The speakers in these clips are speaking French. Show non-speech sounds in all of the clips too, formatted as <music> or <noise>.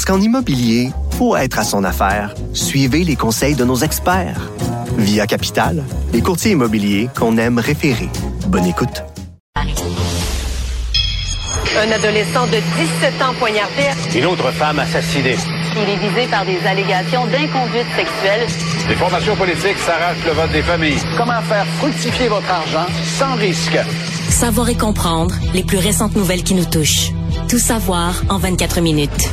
Parce qu'en immobilier, pour être à son affaire, suivez les conseils de nos experts. Via Capital, les courtiers immobiliers qu'on aime référer. Bonne écoute. Un adolescent de 17 ans poignardé. Une autre femme assassinée. Il est visé par des allégations d'inconduite sexuelle. Les formations politiques s'arrachent le vote des familles. Comment faire fructifier votre argent sans risque? Savoir et comprendre les plus récentes nouvelles qui nous touchent. Tout savoir en 24 minutes.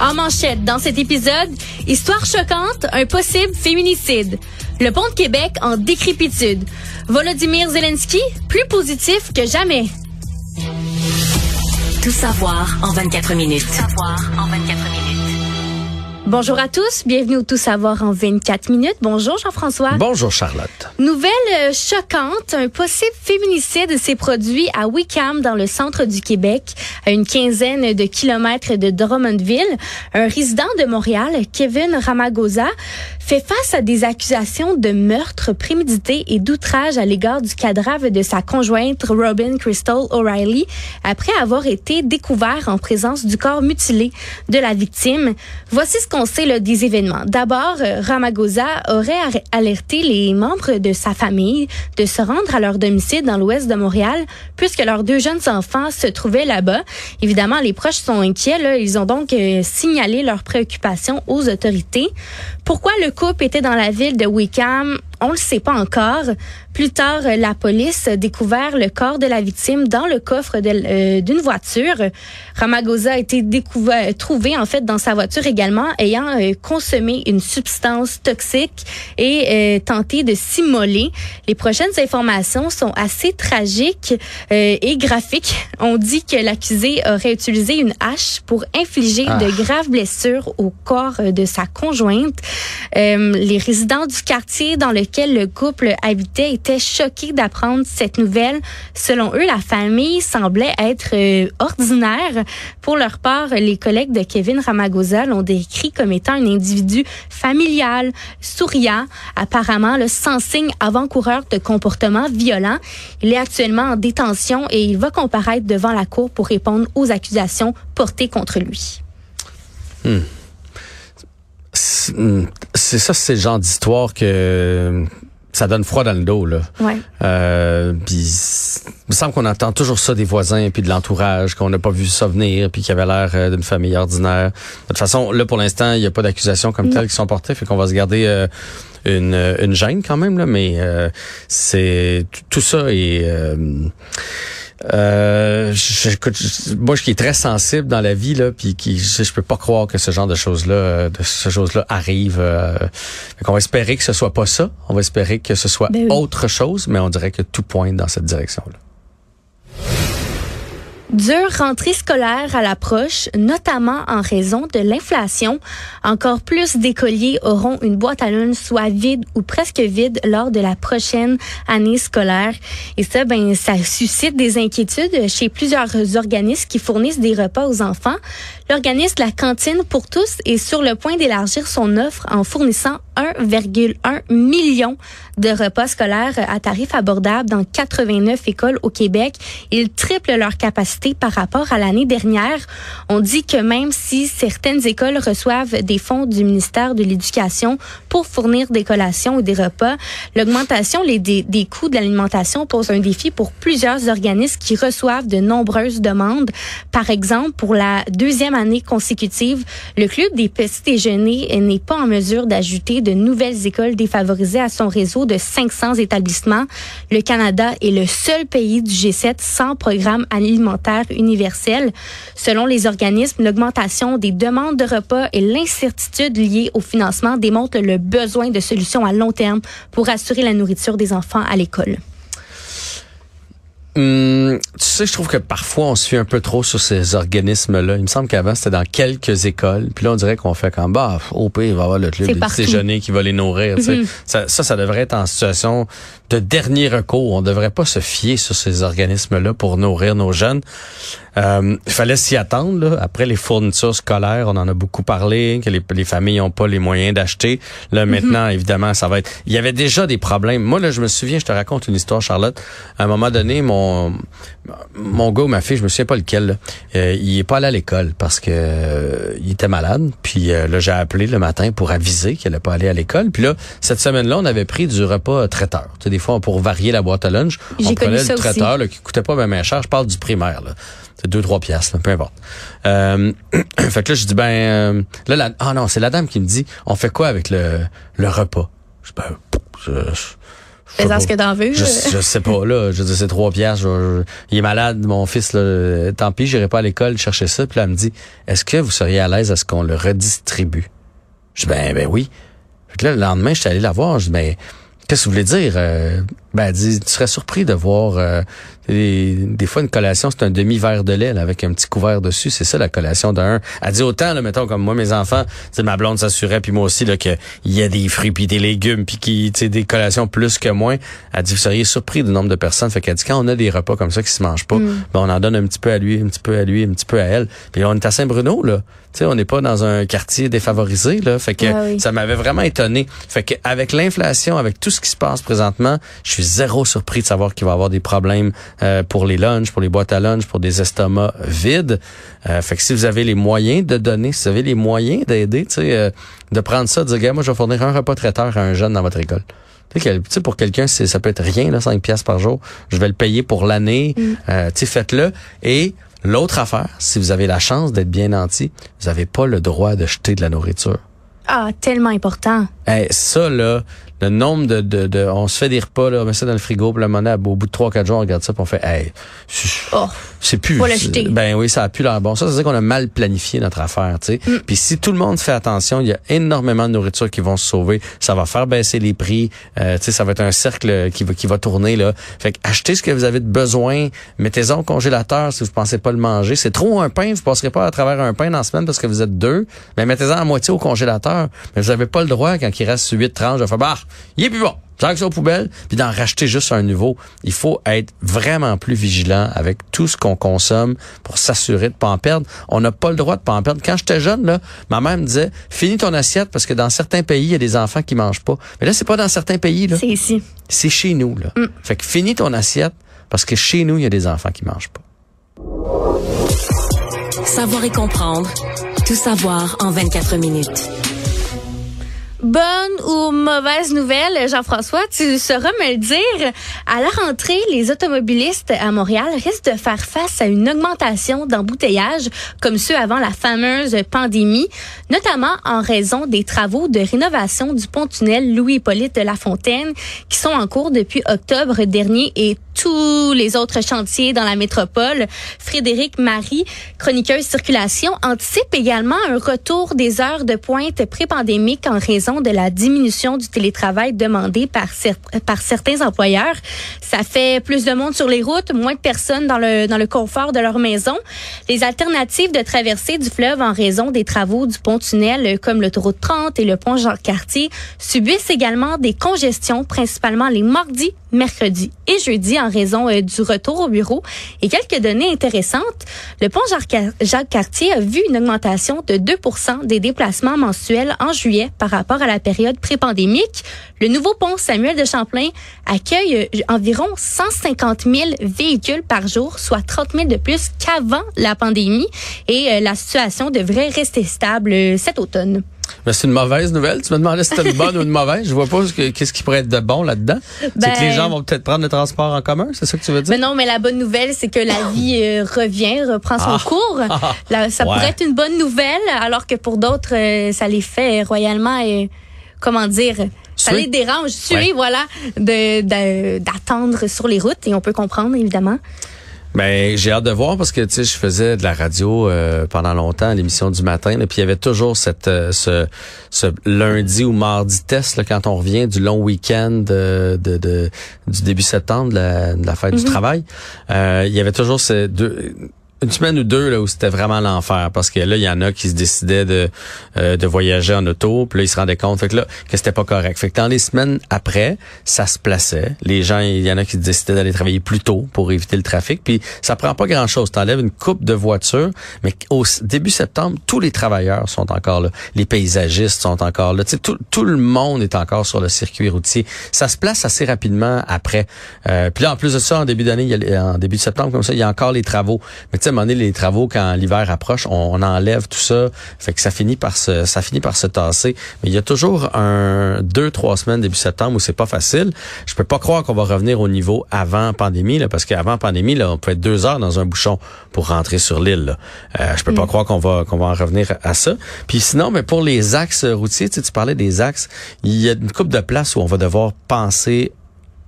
En manchette, dans cet épisode, histoire choquante, un possible féminicide. Le pont de Québec en décrépitude. Volodymyr Zelensky, plus positif que jamais. Tout savoir en 24 minutes. Tout savoir en 24 minutes. Bonjour à tous, bienvenue au Tout savoir en 24 minutes. Bonjour Jean-François. Bonjour Charlotte. Nouvelle euh, choquante, un possible féminicide s'est produit à Wickham dans le centre du Québec, à une quinzaine de kilomètres de Drummondville. Un résident de Montréal, Kevin Ramagosa, fait face à des accusations de meurtre prémédité et d'outrage à l'égard du cadavre de sa conjointe Robin Crystal O'Reilly après avoir été découvert en présence du corps mutilé de la victime. Voici ce qu'on sait là, des événements. D'abord, euh, Ramagosa aurait alerté les membres de sa famille de se rendre à leur domicile dans l'ouest de Montréal puisque leurs deux jeunes enfants se trouvaient là-bas. Évidemment, les proches sont inquiets. Là. Ils ont donc euh, signalé leurs préoccupations aux autorités. Pourquoi le couple était dans la ville de Wickham? On le sait pas encore. Plus tard, la police a découvert le corps de la victime dans le coffre euh, d'une voiture. Ramagosa a été découvert, trouvé en fait dans sa voiture également, ayant euh, consommé une substance toxique et euh, tenté de s'immoler. Les prochaines informations sont assez tragiques et graphiques. On dit que l'accusé aurait utilisé une hache pour infliger Ah. de graves blessures au corps de sa conjointe. les résidents du quartier dans lequel le couple habitait étaient choqués d'apprendre cette nouvelle. Selon eux, la famille semblait être euh, ordinaire. Pour leur part, les collègues de Kevin Ramagosa l'ont décrit comme étant un individu familial, souriant, apparemment là, sans signe avant-coureur de comportement violent. Il est actuellement en détention et il va comparaître devant la cour pour répondre aux accusations portées contre lui. Hmm, c'est ça, c'est le genre d'histoire que ça donne froid dans le dos là. Ouais. Euh, puis il me semble qu'on entend toujours ça des voisins puis de l'entourage, qu'on n'a pas vu ça venir puis qu'il avait l'air euh, d'une famille ordinaire. De toute façon, là pour l'instant, il n'y a pas d'accusations comme telles qui sont portées, fait qu'on va se garder euh, une, une gêne quand même là, mais euh, c'est tout ça est euh, je- écoute, je- moi, qui est très sensible dans la vie là, puis qui, je, je peux pas croire que ce genre de choses là, de ce choses-là arrive. Euh, on va espérer que ce soit pas ça. On va espérer que ce soit Ben oui. autre chose, mais on dirait que tout pointe dans cette direction-là. Dure rentrée scolaire à l'approche, notamment en raison de l'inflation. Encore plus d'écoliers auront une boîte à lunch soit vide ou presque vide lors de la prochaine année scolaire. Et ça, ben, ça suscite des inquiétudes chez plusieurs organismes qui fournissent des repas aux enfants. L'organisme La Cantine pour tous est sur le point d'élargir son offre en fournissant 1,1 million de repas scolaires à tarif abordable dans 89 écoles au Québec. Ils triplent leur capacité par rapport à l'année dernière. On dit que même si certaines écoles reçoivent des fonds du ministère de l'Éducation pour fournir des collations ou des repas, l'augmentation des, des coûts de l'alimentation pose un défi pour plusieurs organismes qui reçoivent de nombreuses demandes. Par exemple, pour la deuxième année consécutive, le Club des petits déjeuners n'est pas en mesure d'ajouter de nouvelles écoles défavorisées à son réseau de 500 établissements. Le Canada est le seul pays du G7 sans programme alimentaire universel. Selon les organismes, l'augmentation des demandes de repas et l'incertitude liée au financement démontrent le besoin de solutions à long terme pour assurer la nourriture des enfants à l'école. Hum, tu sais, je trouve que parfois on se fie un peu trop sur ces organismes-là. Il me semble qu'avant c'était dans quelques écoles, puis là on dirait qu'on fait comme bah au pire il va y avoir le club des déjeuners qui va les nourrir. tu sais. Mhm. ça, ça, ça devrait être en situation de dernier recours. On devrait pas se fier sur ces organismes-là pour nourrir nos jeunes. Euh, Il fallait s'y attendre. Là. Après les fournitures scolaires, on en a beaucoup parlé, que les, les familles n'ont pas les moyens d'acheter. Là, maintenant, évidemment, ça va être... Il y avait déjà des problèmes. Moi, là, je me souviens, je te raconte une histoire, Charlotte. À un moment donné, mon mon gars ou ma fille, je me souviens pas lequel, là, euh, il est pas allé à l'école parce que euh, il était malade. Puis euh, là, j'ai appelé le matin pour aviser qu'il allait pas aller à l'école. Puis là, cette semaine-là, on avait pris du repas euh, traiteur. Tu sais, des fois, pour varier la boîte à lunch, on prenait le traiteur là, qui coûtait pas même cher. Je parle du primaire. Là. C'est deux, trois piastres, là, peu importe. Euh, <clears throat> fait que là, je dis, ben, euh, là, la, ah non, c'est la dame qui me dit, on fait quoi avec le, le repas? Je dis, ben, je, je- Fais-en ce que t'en veux. Je, je sais pas, là. Je dis, c'est trois piastres. je- je- il est malade, mon fils, là. Tant pis, j'irai pas à l'école chercher ça. Puis là, elle me dit, est-ce que vous seriez à l'aise à ce qu'on le redistribue? Je dis, ben, ben oui. Que là, le lendemain, je suis allé la voir. Je dis, ben, qu'est-ce que vous voulez dire? Euh, ben, elle dit, tu serais surpris de voir, euh, des, des fois, une collation, c'est un demi-verre de lait, là, avec un petit couvert dessus. C'est ça, la collation d'un. Elle dit autant, là, mettons, comme moi, mes enfants, ma blonde s'assurait, puis moi aussi, là, qu'il y a des fruits puis des légumes, puis qui, tu sais, des collations plus que moins. Elle dit, vous seriez surpris du nombre de personnes. Fait qu'elle dit, quand on a des repas comme ça qui se mangent pas, ben, on en donne un petit peu à lui, un petit peu à lui, un petit peu à elle. Puis on est à Saint-Bruno, là. Tu sais, on n'est pas dans un quartier défavorisé, là. Fait que Ah oui. ça m'avait vraiment étonné. Fait que avec l'inflation, avec tout ce qui se passe présentement, je suis zéro surpris de savoir qu'il va y avoir des problèmes euh, pour les lunchs, pour les boîtes à lunch, pour des estomacs vides. Euh, fait que si vous avez les moyens de donner, si vous avez les moyens d'aider, tu sais, euh, de prendre ça, de dire, Gars, moi, je vais fournir un repas traiteur à un jeune dans votre école. Tu sais, pour quelqu'un, ça peut être rien, là, 5 piastres par jour. Je vais le payer pour l'année. Euh, tu sais, faites-le. Et l'autre affaire, si vous avez la chance d'être bien nanti, vous n'avez pas le droit de jeter de la nourriture. Ah, tellement important. Hey, ça, là, le nombre de, de, de- On se fait des repas, là, on met ça dans le frigo, puis la monnaie, au bout de 3-4 jours, on regarde ça, puis on fait, hey, c'est- Oh. c'est plus. Ben oui, ça a plus l'air bon. Ça, c'est dire qu'on a mal planifié notre affaire, tu sais. Mm. Puis si tout le monde fait attention, il y a énormément de nourriture qui vont se sauver. Ça va faire baisser les prix. Euh, tu sais, ça va être un cercle qui va, qui va tourner, là. Fait que achetez ce que vous avez de besoin. Mettez-en au congélateur si vous pensez pas le manger. C'est trop un pain. Vous passerez pas à travers un pain dans la semaine parce que vous êtes deux. Mais mettez-en à moitié au congélateur. Mais vous avez pas le droit, quand il reste huit tranches, de faire, bah, il est plus bon. Ça aux poubelles, puis d'en racheter juste un nouveau. Il faut être vraiment plus vigilant avec tout ce qu'on consomme pour s'assurer de pas en perdre. On n'a pas le droit de pas en perdre. Quand j'étais jeune, là, ma mère me disait, finis ton assiette parce que dans certains pays, il y a des enfants qui mangent pas. Mais là, c'est pas dans certains pays, là. C'est ici. C'est chez nous, là. Fait que finis ton assiette parce que chez nous, il y a des enfants qui mangent pas. Savoir et comprendre. Tout savoir en 24 minutes. Bonne ou mauvaise nouvelle, Jean-François, tu sauras me le dire. À la rentrée, les automobilistes à Montréal risquent de faire face à une augmentation d'embouteillages comme ceux avant la fameuse pandémie, notamment en raison des travaux de rénovation du pont-tunnel Louis-Hippolyte de la Fontaine qui sont en cours depuis octobre dernier et tous les autres chantiers dans la métropole. Frédéric Marie, chroniqueuse circulation, anticipe également un retour des heures de pointe pré-pandémique en raison de la diminution du télétravail demandé par, cer- par certains employeurs. Ça fait plus de monde sur les routes, moins de personnes dans le, dans le confort de leur maison. Les alternatives de traversée du fleuve en raison des travaux du pont-tunnel, comme l'autoroute 30 et le pont Jean-Cartier, subissent également des congestions, principalement les mardis, mercredis et jeudis en raison euh, du retour au bureau. Et quelques données intéressantes. Le pont Jacques- Jacques-Cartier a vu une augmentation de 2% des déplacements mensuels en juillet par rapport à la période pré-pandémique. Le nouveau pont Samuel de Champlain accueille euh, environ 150 000 véhicules par jour, soit 30 000 de plus qu'avant la pandémie. Et euh, la situation devrait rester stable cet automne. Mais c'est une mauvaise nouvelle. Tu me demandais si c'était une bonne ou une mauvaise. Je vois pas ce que- qu'est-ce qui pourrait être de bon là-dedans. c'est Ben- que les gens vont peut-être prendre le transport en commun. C'est ça que tu veux dire? Mais non, mais la bonne nouvelle, c'est que la vie euh, revient, reprend son Ah. cours. Là, ça Ouais. pourrait être une bonne nouvelle, alors que pour d'autres, euh, ça les fait royalement, euh, comment dire, ça les dérange, suer, Ouais. voilà, de- de- d'attendre sur les routes, et on peut comprendre, évidemment. Ben j'ai hâte de voir parce que tu sais je faisais de la radio euh, pendant longtemps l'émission du matin là, puis il y avait toujours cette euh, ce, ce lundi ou mardi test là, quand on revient du long week-end de, de, de- du début septembre de la, de la fête du travail. Euh, il y avait toujours ces deux une semaine ou deux là où c'était vraiment l'enfer parce que là il y en a qui se décidaient de euh, de voyager en auto puis là ils se rendaient compte fait que là que c'était pas correct. Fait que dans les semaines après ça se plaçait. Les gens il y en a qui décidaient d'aller travailler plus tôt pour éviter le trafic puis ça prend pas grand chose t'enlèves une coupe de voitures mais au début septembre tous les travailleurs sont encore là. Les paysagistes sont encore là. Tu sais tout, tout le monde est encore sur le circuit routier. Ça se place assez rapidement après. Euh, puis là en plus de ça en début d'année en début de septembre comme ça il y a encore les travaux. Mais tu sais donné, les travaux quand l'hiver approche on, on enlève tout ça. Fait que ça finit par se ça finit par se tasser. Mais il y a toujours un deux trois semaines début septembre où c'est pas facile. Je peux pas croire qu'on va revenir au niveau avant pandémie là parce qu'avant pandémie là on pouvait être deux heures dans un bouchon pour rentrer sur l'île. Euh, je peux pas croire qu'on va qu'on va en revenir à ça. Puis sinon mais pour les axes routiers tu sais, tu parlais des axes il y a une coupe de places où on va devoir penser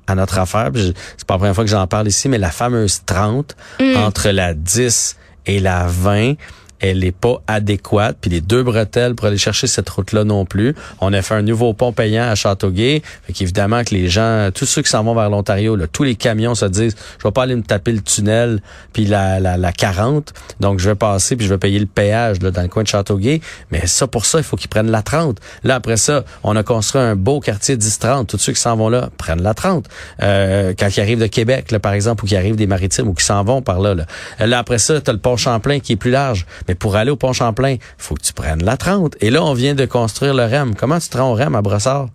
à notre affaire. C'est pas la première fois que j'en parle ici, mais la fameuse 30 entre la 10 et la 20, elle est pas adéquate. Puis les deux bretelles pour aller chercher cette route-là non plus. On a fait un nouveau pont payant à Châteauguay. Fait qu'évidemment que les gens, tous ceux qui s'en vont vers l'Ontario, tous les camions se disent, je vais pas aller me taper le tunnel puis la, la, la 40. Donc je vais passer puis je vais payer le péage là, dans le coin de Châteauguay. Mais ça, pour ça, il faut qu'ils prennent la 30. Là, après ça, on a construit un beau quartier 10-30. Tous ceux qui s'en vont là prennent la 30. Euh, quand ils arrivent de Québec, par exemple, ou qui arrivent des maritimes ou qui s'en vont par là, là. Là, après ça, tu as le pont Champlain qui est plus large. Mais pour aller au pont Champlain, faut que tu prennes la 30. Et là, on vient de construire le REM. Comment tu te rends au REM à Brossard?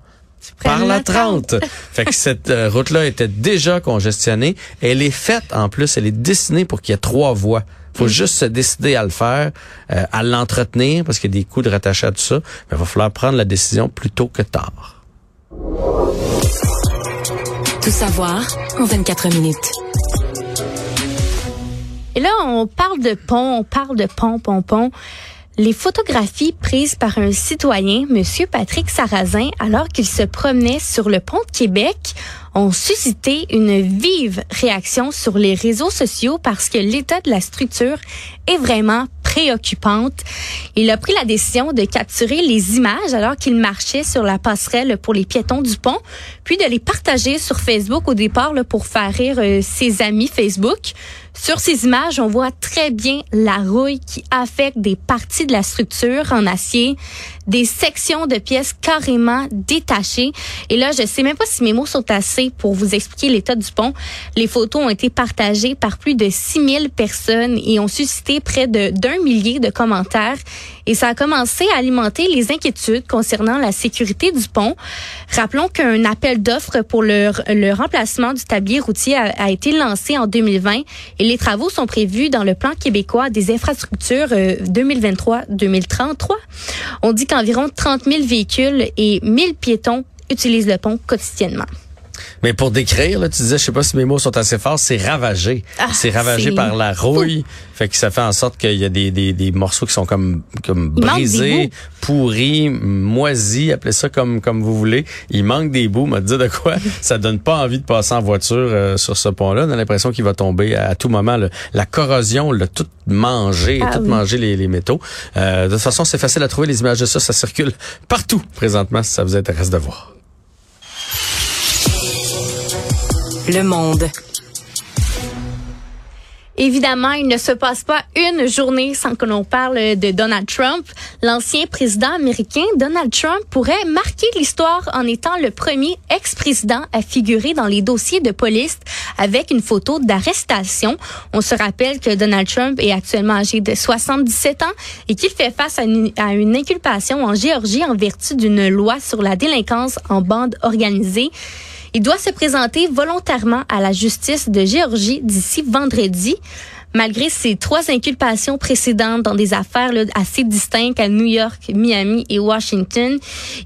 Par la la 30. <laughs> fait que cette euh, route-là était déjà congestionnée. Elle est faite, en plus, elle est dessinée pour qu'il y ait trois voies. faut juste se décider à le faire, euh, à l'entretenir, parce qu'il y a des coûts de rattacher à tout ça. Mais il va falloir prendre la décision plus tôt que tard. Tout savoir en 24 minutes. Et là, on parle de pont, on parle de pont, pont, pont. Les photographies prises par un citoyen, Monsieur Patrick Sarrazin, alors qu'il se promenait sur le pont de Québec, ont suscité une vive réaction sur les réseaux sociaux parce que l'état de la structure est vraiment préoccupante. Il a pris la décision de capturer les images alors qu'il marchait sur la passerelle pour les piétons du pont, puis de les partager sur Facebook au départ pour faire rire euh, ses amis Facebook. Sur ces images, on voit très bien la rouille qui affecte des parties de la structure en acier, des sections de pièces carrément détachées. Et là, je sais même pas si mes mots sont assez pour vous expliquer l'état du pont. Les photos ont été partagées par plus de 6000 personnes et ont suscité près d'un millier de commentaires. Et ça a commencé à alimenter les inquiétudes concernant la sécurité du pont. Rappelons qu'un appel d'offres pour le, remplacement du tablier routier a, été lancé en 2020 et les travaux sont prévus dans le plan québécois des infrastructures euh, 2023-2033. On dit qu'environ 30 000 véhicules et 1000 piétons utilisent le pont quotidiennement. Mais pour décrire, là, tu disais, je sais pas si mes mots sont assez forts, c'est ravagé. Ah, c'est ravagé par la rouille. Fait que ça fait en sorte qu'il y a des, des, des morceaux qui sont comme, comme Il brisés, pourris, moisis, appelez ça comme, comme vous voulez. Il manque des bouts, m'a dit de quoi. <laughs> ça donne pas envie de passer en voiture euh, sur ce pont-là. On a l'impression qu'il va tomber à, à tout moment. là. La corrosion l'a tout mangé, Ah tout oui. mangé les, les métaux. Euh, de toute façon, c'est facile à trouver les images de ça. Ça circule partout présentement si ça vous intéresse de voir. Le monde. Évidemment, il ne se passe pas une journée sans que l'on parle de Donald Trump. L'ancien président américain Donald Trump pourrait marquer l'histoire en étant le premier ex-président à figurer dans les dossiers de police avec une photo d'arrestation. On se rappelle que Donald Trump est actuellement âgé de 77 ans et qu'il fait face à une, inculpation en Géorgie en vertu d'une loi sur la délinquance en bande organisée. Il doit se présenter volontairement à la justice de Géorgie d'ici vendredi. Malgré ses trois inculpations précédentes dans des affaires assez distinctes à New York, Miami et Washington,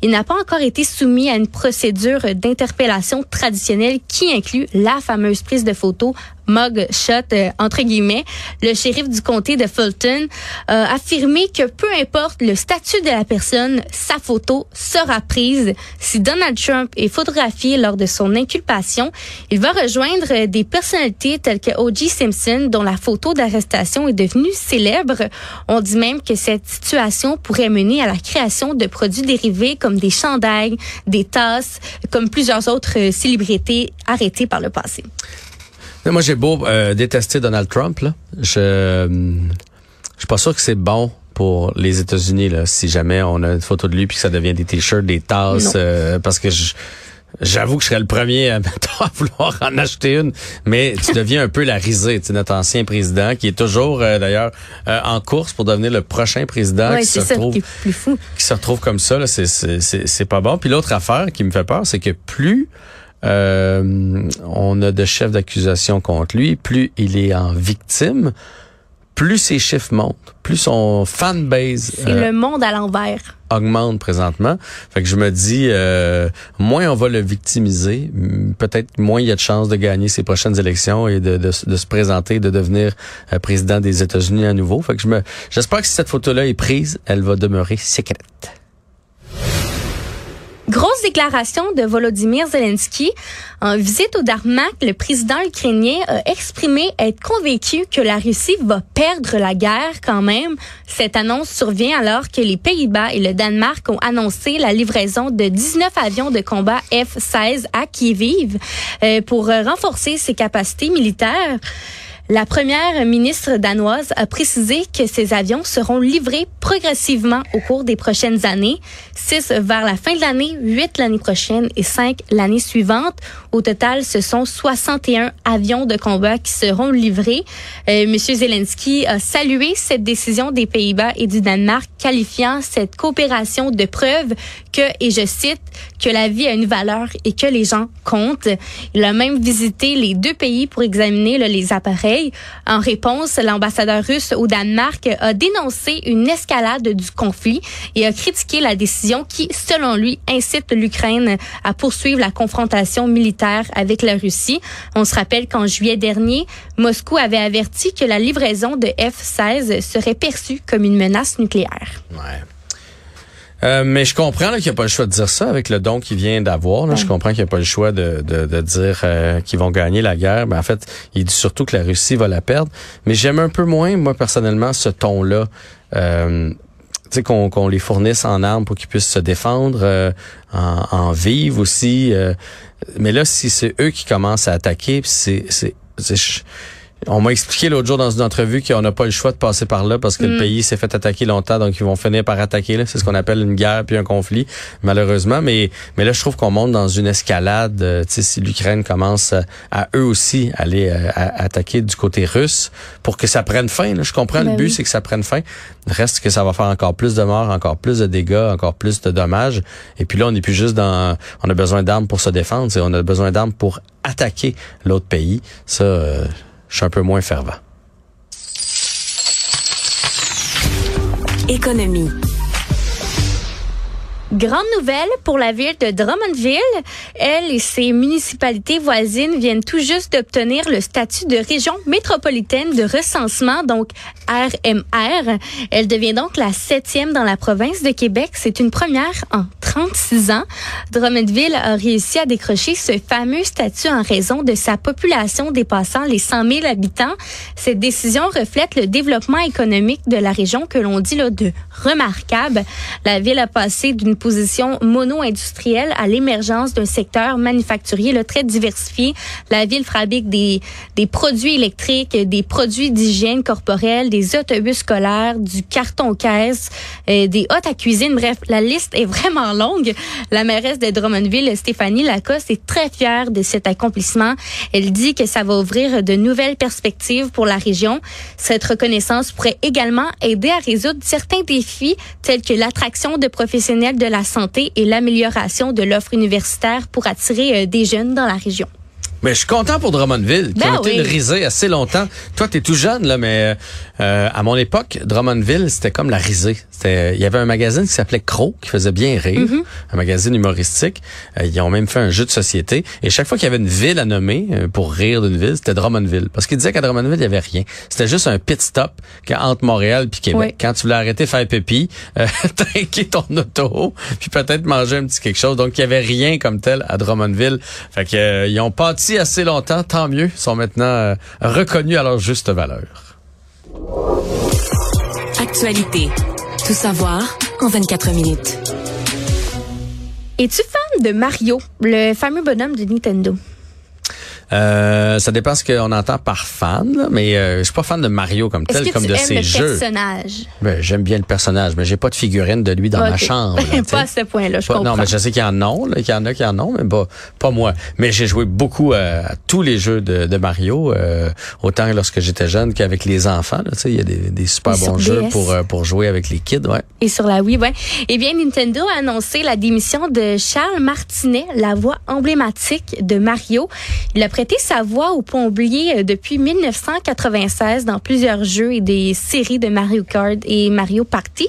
il n'a pas encore été soumis à une procédure d'interpellation traditionnelle qui inclut la fameuse prise de photos mug shot euh, entre guillemets. Le shérif du comté de Fulton a affirmé que peu importe le statut de la personne, sa photo sera prise. Si Donald Trump est photographié lors de son inculpation, il va rejoindre des personnalités telles que O.J. Simpson, dont la photo d'arrestation est devenue célèbre. On dit même que cette situation pourrait mener à la création de produits dérivés comme des chandails, des tasses, comme plusieurs autres euh, célébrités arrêtées par le passé. Moi, j'ai beau euh, détester Donald Trump, là. Je, euh, je suis pas sûr que c'est bon pour les États-Unis là, si jamais on a une photo de lui puis que ça devient des t-shirts, des tasses, euh, parce que je J'avoue que je serais le premier <laughs> à, à, vouloir en acheter une, mais tu deviens un peu la risée, tu sais, notre ancien président qui est toujours euh, d'ailleurs euh, en course pour devenir le prochain président Ouais, qui se retrouve qui est plus fou. qui se retrouve comme ça là, c'est c'est c'est c'est pas bon. Puis l'autre affaire qui me fait peur, c'est que plus euh, on a de chefs d'accusation contre lui, plus il est en victime, plus ses chiffres montent, plus son fanbase C'est euh, le monde à l'envers. augmente présentement. Fait que je me dis, euh, moins on va le victimiser, peut-être moins il y a de chances de gagner ses prochaines élections et de, de, s- de se présenter, de devenir euh, président des États-Unis à nouveau. Fait que je me, j'espère que si cette photo-là est prise, elle va demeurer secrète. Grosse déclaration de Volodymyr Zelensky. En visite au Darmak, le président ukrainien a exprimé être convaincu que la Russie va perdre la guerre quand même. Cette annonce survient alors que les Pays-Bas et le Danemark ont annoncé la livraison de 19 avions de combat F-16 à Kiev euh, pour renforcer ses capacités militaires. La première ministre danoise a précisé que ces avions seront livrés progressivement au cours des prochaines années, six vers la fin de l'année, huit l'année prochaine et cinq l'année suivante. Au total, ce sont 61 avions de combat qui seront livrés. Euh, Monsieur Zelensky a salué cette décision des Pays-Bas et du Danemark, qualifiant cette coopération de preuve que, et je cite, que la vie a une valeur et que les gens comptent. Il a même visité les deux pays pour examiner les appareils. En réponse, l'ambassadeur russe au Danemark a dénoncé une escalade du conflit et a critiqué la décision qui, selon lui, incite l'Ukraine à poursuivre la confrontation militaire avec la Russie. On se rappelle qu'en juillet dernier, Moscou avait averti que la livraison de F-16 serait perçue comme une menace nucléaire. Euh, mais je comprends qu'il n'y a pas le choix de dire ça avec le don qu'il vient d'avoir. Je comprends qu'il n'y a pas le choix de, de, de dire euh, qu'ils vont gagner la guerre. Mais en fait, il dit surtout que la Russie va la perdre. Mais j'aime un peu moins, moi personnellement, ce ton-là. Euh, tu sais, qu'on les fournisse en armes pour qu'ils puissent se défendre, euh, en, en vivre aussi. euh. mais là, si c'est eux qui commencent à attaquer, c'est... on m'a expliqué l'autre jour dans une entrevue qu'on n'a pas le choix de passer par là parce que le pays s'est fait attaquer longtemps, donc ils vont finir par attaquer. là. C'est ce qu'on appelle une guerre puis un conflit, malheureusement. Mais mais là, je trouve qu'on monte dans une escalade. euh, si l'Ukraine commence à, à eux aussi aller euh, à- attaquer du côté russe pour que ça prenne fin. là. Je comprends Ben le but, oui. c'est que ça prenne fin. Reste que ça va faire encore plus de morts, encore plus de dégâts, encore plus de dommages. Et puis là, on n'est plus juste dans. On a besoin d'armes pour se défendre. On a besoin d'armes pour attaquer l'autre pays. Ça. euh, je suis un peu moins fervent. Économie. Grande nouvelle pour la ville de Drummondville. Elle et ses municipalités voisines viennent tout juste d'obtenir le statut de région métropolitaine de recensement, donc RMR. Elle devient donc la septième dans la province de Québec. C'est une première en 36 ans. Drummondville a réussi à décrocher ce fameux statut en raison de sa population dépassant les 100 000 habitants. Cette décision reflète le développement économique de la région que l'on dit là, de remarquable. La ville a passé d'une position mono-industrielle à l'émergence d'un secteur manufacturier là, très diversifié. La ville fabrique des, des produits électriques, des produits d'hygiène corporelle, des autobus scolaires, du carton-caisse, euh, des hôtes à cuisine. Bref, la liste est vraiment longue. La mairesse de Drummondville, Stéphanie Lacoste, est très fière de cet accomplissement. Elle dit que ça va ouvrir de nouvelles perspectives pour la région. Cette reconnaissance pourrait également aider à résoudre certains défis tels que l'attraction de professionnels de la santé et l'amélioration de l'offre universitaire pour attirer euh, des jeunes dans la région. Mais je suis content pour Drummondville, qui Ben ont été oui. risée assez longtemps. Toi, t'es tout jeune, là, mais euh, à mon époque, Drummondville, c'était comme la risée. C'était, il y avait un magazine qui s'appelait Crow, qui faisait bien rire, Mm-hmm. un magazine humoristique. Euh, ils ont même fait un jeu de société. Et chaque fois qu'il y avait une ville à nommer euh, pour rire d'une ville, c'était Drummondville. Parce qu'ils disaient qu'à Drummondville, il y avait rien. C'était juste un pit stop entre Montréal puis Québec. Oui. Quand tu voulais arrêter faire euh, <laughs> tanker ton auto, puis peut-être manger un petit quelque chose. Donc, il y avait rien comme tel à Drummondville. Fait que ils ont pâti assez longtemps, tant mieux. Sont maintenant euh, reconnus à leur juste valeur. Actualité. Tout savoir en 24 minutes. Es-tu fan de Mario, le fameux bonhomme de Nintendo? Euh, ça dépend ce qu'on entend par fan, là, mais euh, je suis pas fan de Mario comme tel, que comme tu de aimes ses le jeux. personnage? Ben, J'aime bien le personnage, mais j'ai pas de figurine de lui dans ma chambre. là, <laughs> pas à ce point-là, je Pas- comprends. non, mais je sais qu'il y en a, qu'il y en a qui en ont, mais pas, pas moi. Mais j'ai joué beaucoup euh, à tous les jeux de, de Mario, euh, autant lorsque j'étais jeune qu'avec les enfants. là, tu sais, Il y a des, des super Et bons jeux DS. pour, euh, pour jouer avec les kids. Ouais. Et sur la Wii, ouais. Eh bien, Nintendo a annoncé la démission de Charles Martinet, la voix emblématique de Mario. Il a prêté sa voix au plombier euh, depuis 1996 dans plusieurs jeux et des séries de Mario Kart et Mario Party.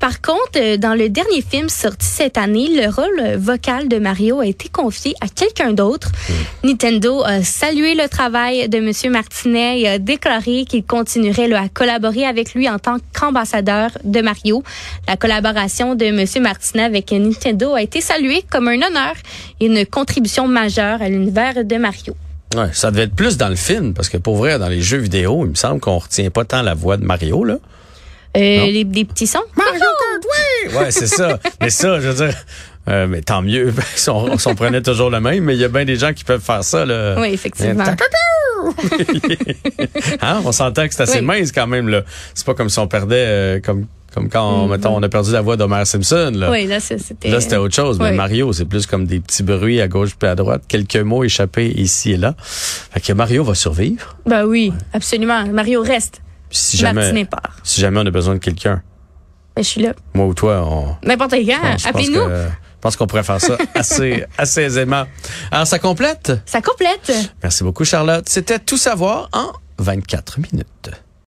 Par contre, euh, dans le dernier film sorti cette année, le rôle vocal de Mario a été confié à quelqu'un d'autre. Nintendo a salué le travail de Monsieur Martinet et a déclaré qu'il continuerait là, à collaborer avec lui en tant qu'ambassadeur de Mario. La collaboration de Monsieur Martinet avec Nintendo a été saluée comme un honneur et une contribution majeure à l'univers de Mario. Ouais, ça devait être plus dans le film, parce que pour vrai, dans les jeux vidéo, il me semble qu'on retient pas tant la voix de Mario, là. Euh, les, des petits sons? Mario Kart, oui! Ouais, c'est ça. mais ça, je veux dire, euh, mais tant mieux <laughs> on, si on prenait toujours le même, mais il y a bien des gens qui peuvent faire ça, là. Oui, effectivement. <laughs> hein? On s'entend que c'est assez Oui. mince quand même, là. C'est pas comme si on perdait, euh, comme, comme quand, on, mettons, on a perdu la voix d'Homer Simpson, là. Mm-hmm. Oui, là, c'était. Là, c'était autre chose. Mais. Mario, c'est plus comme des petits bruits à gauche puis à droite, quelques mots échappés ici et là. Fait que Mario va survivre. Ben oui, absolument. Mario reste. Puis si jamais, part. si jamais on a besoin de quelqu'un, Ben, je suis là. moi ou toi, on, N'importe quand. Appelez-nous. je pense qu'on pourrait faire ça <laughs> assez, assez aisément. Alors, ça complète? Ça complète. Merci beaucoup, Charlotte. C'était tout savoir en 24 minutes.